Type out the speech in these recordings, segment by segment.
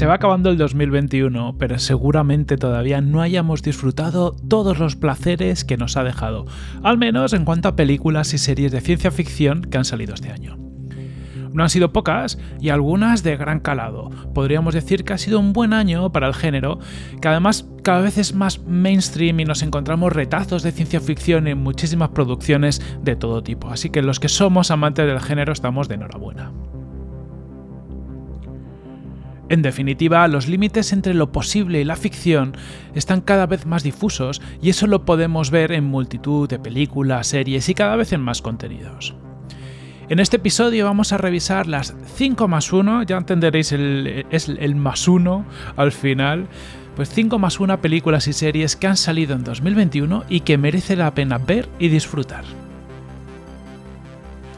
Se va acabando el 2021, pero seguramente todavía no hayamos disfrutado todos los placeres que nos ha dejado, al menos en cuanto a películas y series de ciencia ficción que han salido este año. No han sido pocas y algunas de gran calado. Podríamos decir que ha sido un buen año para el género, que además cada vez es más mainstream y nos encontramos retazos de ciencia ficción en muchísimas producciones de todo tipo. Así que los que somos amantes del género estamos de enhorabuena. En definitiva, los límites entre lo posible y la ficción están cada vez más difusos y eso lo podemos ver en multitud de películas, series y cada vez en más contenidos. En este episodio vamos a revisar las 5 más 1, ya entenderéis el, es el más 1 al final, pues 5 más 1 películas y series que han salido en 2021 y que merece la pena ver y disfrutar.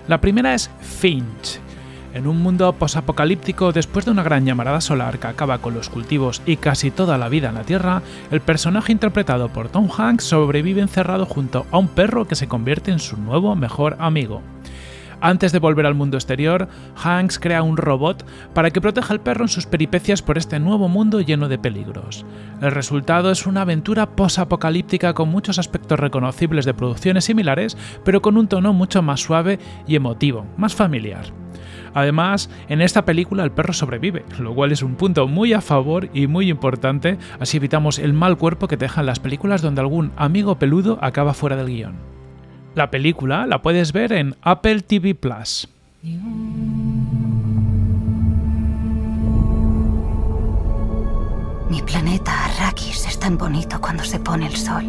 La primera es Finch. En un mundo posapocalíptico, después de una gran llamarada solar que acaba con los cultivos y casi toda la vida en la Tierra, el personaje interpretado por Tom Hanks sobrevive encerrado junto a un perro que se convierte en su nuevo mejor amigo. Antes de volver al mundo exterior, Hanks crea un robot para que proteja al perro en sus peripecias por este nuevo mundo lleno de peligros. El resultado es una aventura post-apocalíptica con muchos aspectos reconocibles de producciones similares, pero con un tono mucho más suave y emotivo, más familiar. Además, en esta película el perro sobrevive, lo cual es un punto muy a favor y muy importante, así evitamos el mal cuerpo que te dejan las películas donde algún amigo peludo acaba fuera del guion. La película la puedes ver en Apple TV Plus. Mi planeta Arrakis es tan bonito cuando se pone el sol.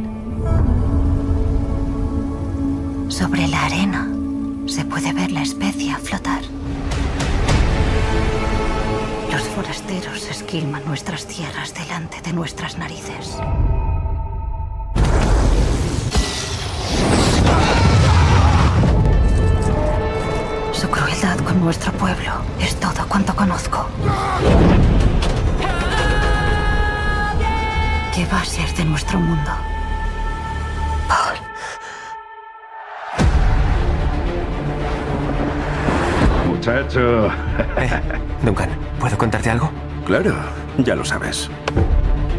Sobre la arena se puede ver la especia flotar. Los forasteros esquilman nuestras tierras delante de nuestras narices. Su crueldad con nuestro pueblo es todo cuanto conozco. ¿Qué va a ser de nuestro mundo? Paul. Muchacho. Eh, Duncan, ¿puedo contarte algo? Claro, ya lo sabes.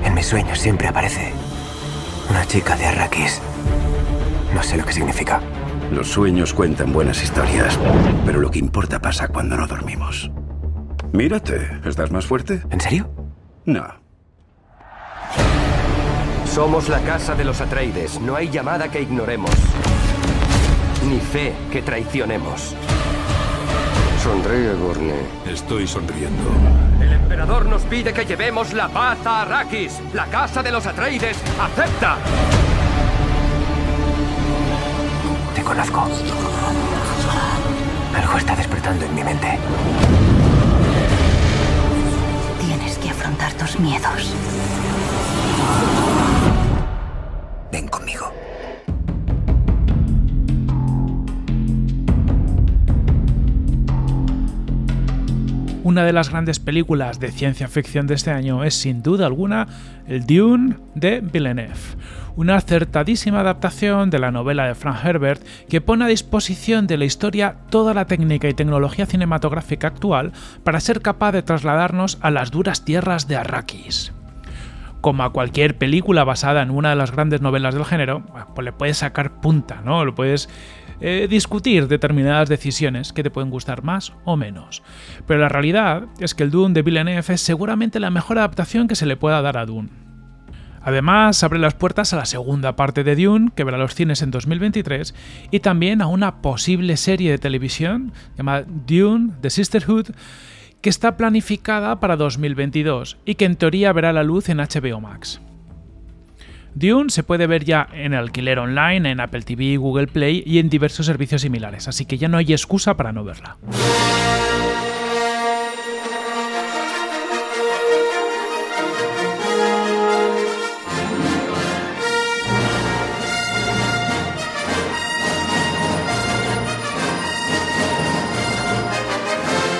En mis sueños siempre aparece una chica de Arrakis. No sé lo que significa. Los sueños cuentan buenas historias, pero lo que importa pasa cuando no dormimos. Mírate, ¿estás más fuerte? ¿En serio? No. Somos la casa de los Atreides. No hay llamada que ignoremos. Ni fe que traicionemos. Sonríe, Gurney. Estoy sonriendo. El emperador nos pide que llevemos la paz a Arrakis. La casa de los Atreides acepta. Te conozco. Algo está despertando en mi mente. Tienes que afrontar tus miedos. Una de las grandes películas de ciencia ficción de este año es sin duda alguna el Dune de Villeneuve, una acertadísima adaptación de la novela de Frank Herbert que pone a disposición de la historia toda la técnica y tecnología cinematográfica actual para ser capaz de trasladarnos a las duras tierras de Arrakis como a cualquier película basada en una de las grandes novelas del género, pues le puedes sacar punta, ¿no? Lo puedes eh, discutir determinadas decisiones que te pueden gustar más o menos. Pero la realidad es que el Dune de Villeneuve es seguramente la mejor adaptación que se le pueda dar a Dune. Además, abre las puertas a la segunda parte de Dune, que verá los cines en 2023, y también a una posible serie de televisión llamada Dune, The Sisterhood, que está planificada para 2022 y que en teoría verá la luz en HBO Max. Dune se puede ver ya en alquiler online, en Apple TV, Google Play y en diversos servicios similares, así que ya no hay excusa para no verla.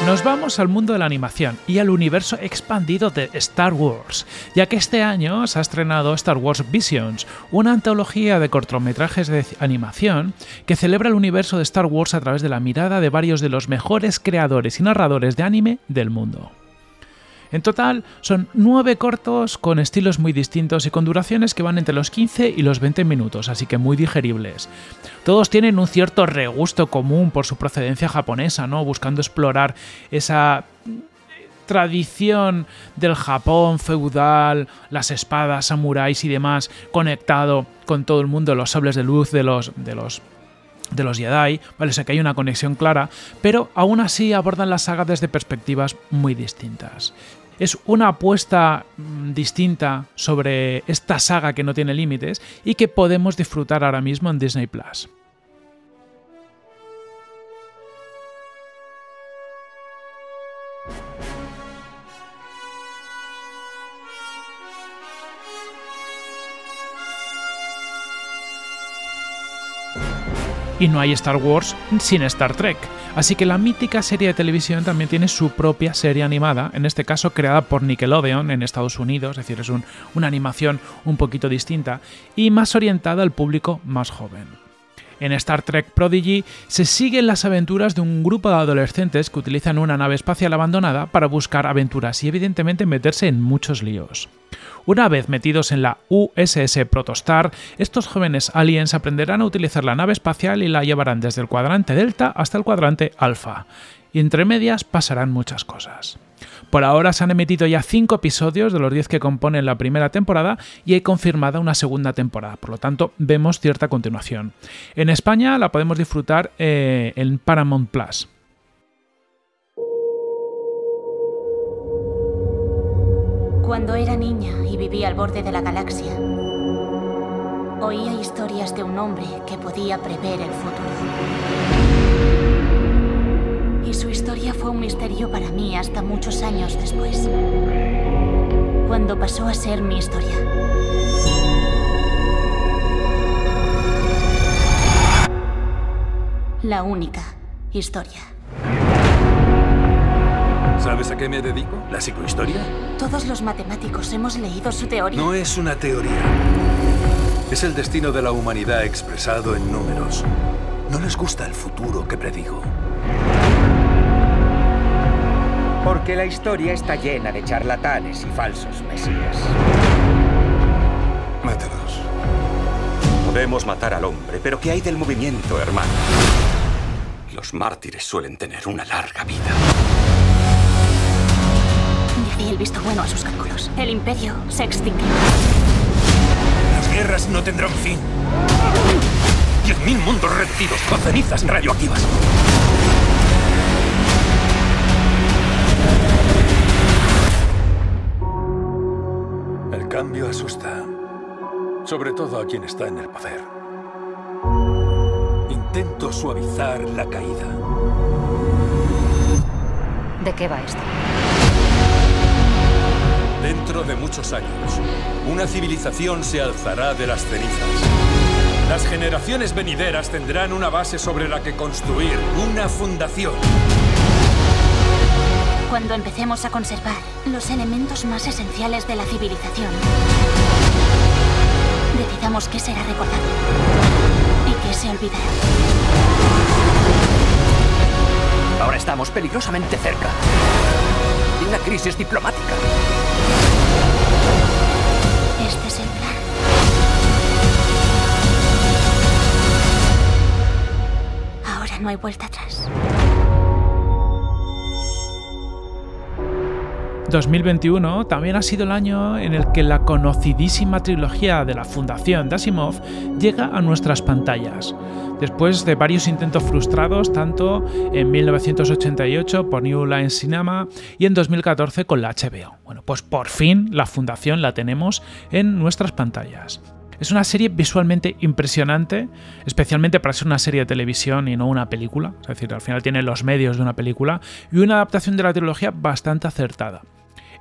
Nos vamos al mundo de la animación y al universo expandido de Star Wars, ya que este año se ha estrenado Star Wars Visions, una antología de cortometrajes de animación que celebra el universo de Star Wars a través de la mirada de varios de los mejores creadores y narradores de anime del mundo. En total son nueve cortos con estilos muy distintos y con duraciones que van entre los 15 y los 20 minutos, así que muy digeribles. Todos tienen un cierto regusto común por su procedencia japonesa, ¿no? Buscando explorar esa tradición del Japón feudal, las espadas, samuráis y demás, conectado con todo el mundo, los sables de luz de los, de los de Jedi, ¿vale? O sea que hay una conexión clara, pero aún así abordan la saga desde perspectivas muy distintas. Es una apuesta mm, distinta sobre esta saga que no tiene límites y que podemos disfrutar ahora mismo en Disney Plus. Y no hay Star Wars sin Star Trek. Así que la mítica serie de televisión también tiene su propia serie animada, en este caso creada por Nickelodeon en Estados Unidos, es decir, es una animación un poquito distinta y más orientada al público más joven. En Star Trek Prodigy se siguen las aventuras de un grupo de adolescentes que utilizan una nave espacial abandonada para buscar aventuras y evidentemente meterse en muchos líos. Una vez metidos en la USS Protostar, estos jóvenes aliens aprenderán a utilizar la nave espacial y la llevarán desde el cuadrante Delta hasta el cuadrante Alpha. Y entre medias pasarán muchas cosas. Por ahora se han emitido ya 5 episodios de los 10 que componen la primera temporada y hay confirmada una segunda temporada, por lo tanto vemos cierta continuación. En España la podemos disfrutar eh, en Paramount Plus. Cuando era niña y vivía al borde de la galaxia, oía historias de un hombre que podía prever el futuro. Y su historia fue un misterio para mí hasta muchos años después, cuando pasó a ser mi historia. La única historia. ¿Sabes a qué me dedico? ¿La psicohistoria? Todos los matemáticos hemos leído su teoría. No es una teoría. Es el destino de la humanidad expresado en números. No les gusta el futuro que predigo. Porque la historia está llena de charlatanes y falsos mesías. Mátalos. Podemos matar al hombre, pero ¿qué hay del movimiento, hermano? Los mártires suelen tener una larga vida y el visto bueno a sus cálculos. El imperio se extinguió. Las guerras no tendrán fin. Diez mil mundos reducidos con cenizas radioactivas. El cambio asusta. Sobre todo a quien está en el poder. Intento suavizar la caída. ¿De qué va esto? Dentro de muchos años, una civilización se alzará de las cenizas. Las generaciones venideras tendrán una base sobre la que construir, una fundación. Cuando empecemos a conservar los elementos más esenciales de la civilización, decidamos qué será recordado y qué se olvidará. Ahora estamos peligrosamente cerca de una crisis diplomática. No hay vuelta atrás. 2021 también ha sido el año en el que la conocidísima trilogía de la Fundación de Asimov llega a nuestras pantallas. Después de varios intentos frustrados, tanto en 1988 por New Line Cinema y en 2014 con la HBO. Bueno, pues por fin la Fundación la tenemos en nuestras pantallas. Es una serie visualmente impresionante, especialmente para ser una serie de televisión y no una película. Es decir, al final tiene los medios de una película y una adaptación de la trilogía bastante acertada.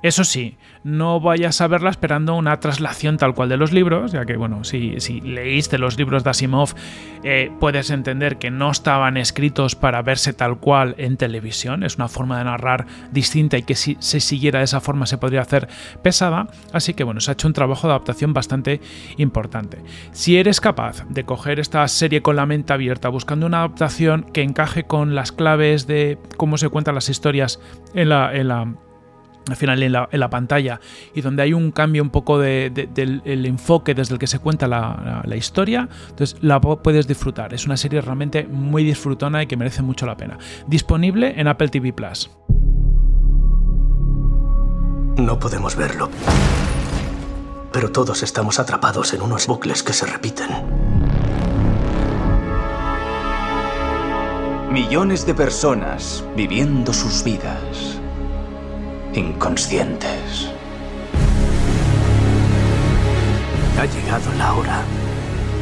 Eso sí, no vayas a verla esperando una traslación tal cual de los libros, ya que, bueno, si, si leíste los libros de Asimov, eh, puedes entender que no estaban escritos para verse tal cual en televisión. Es una forma de narrar distinta y que si se siguiera de esa forma se podría hacer pesada. Así que, bueno, se ha hecho un trabajo de adaptación bastante importante. Si eres capaz de coger esta serie con la mente abierta, buscando una adaptación que encaje con las claves de cómo se cuentan las historias en la, en la al final en la, pantalla y donde hay un cambio un poco de, del enfoque desde el que se cuenta la, historia, entonces la puedes disfrutar. Es una serie realmente muy disfrutona y que merece mucho la pena. Disponible en Apple TV Plus. No podemos verlo. Pero todos estamos atrapados en unos bucles que se repiten. Millones de personas viviendo sus vidas inconscientes. Ha llegado la hora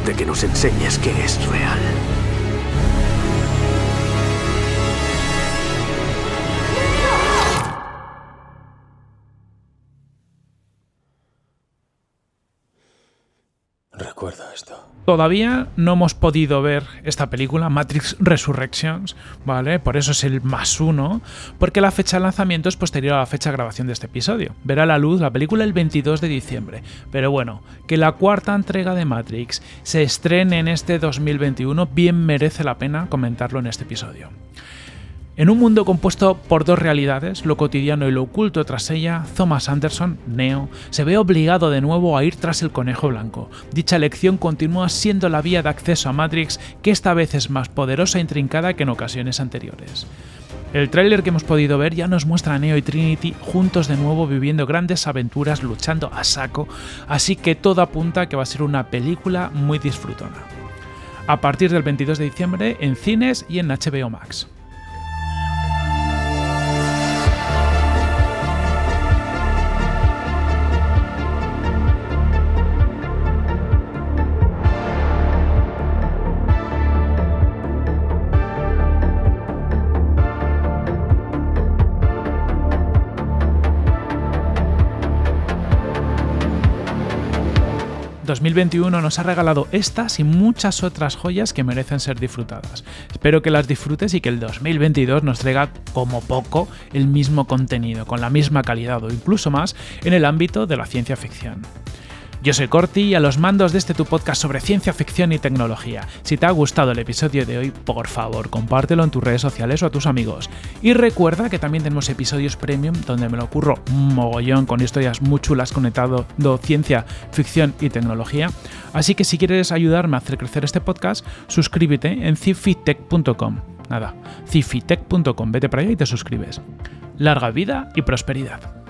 de que nos enseñes qué es real. Todavía no hemos podido ver esta película, Matrix Resurrections, ¿vale? Por eso es el más uno, porque la fecha de lanzamiento es posterior a la fecha de grabación de este episodio. Verá la luz la película el 22 de diciembre. Pero bueno, que la cuarta entrega de Matrix se estrene en este 2021, bien merece la pena comentarlo en este episodio. En un mundo compuesto por dos realidades, lo cotidiano y lo oculto tras ella, Thomas Anderson, Neo, se ve obligado de nuevo a ir tras el conejo blanco. Dicha elección continúa siendo la vía de acceso a Matrix, que esta vez es más poderosa e intrincada que en ocasiones anteriores. El tráiler que hemos podido ver ya nos muestra a Neo y Trinity juntos de nuevo viviendo grandes aventuras, luchando a saco, así que todo apunta a que va a ser una película muy disfrutona. A partir del 22 de diciembre en cines y en HBO Max. 2021 nos ha regalado estas y muchas otras joyas que merecen ser disfrutadas. Espero que las disfrutes y que el 2022 nos traiga como poco el mismo contenido, con la misma calidad o incluso más en el ámbito de la ciencia ficción. Yo soy Corti y a los mandos de este tu podcast sobre ciencia ficción y tecnología. Si te ha gustado el episodio de hoy, por favor, compártelo en tus redes sociales o a tus amigos. Y recuerda que también tenemos episodios premium donde me lo ocurro un mogollón con historias muy chulas conectado ciencia, ficción y tecnología. Así que si quieres ayudarme a hacer crecer este podcast, suscríbete en cifitech.com. Nada, cifitech.com, vete para allá y te suscribes. Larga vida y prosperidad.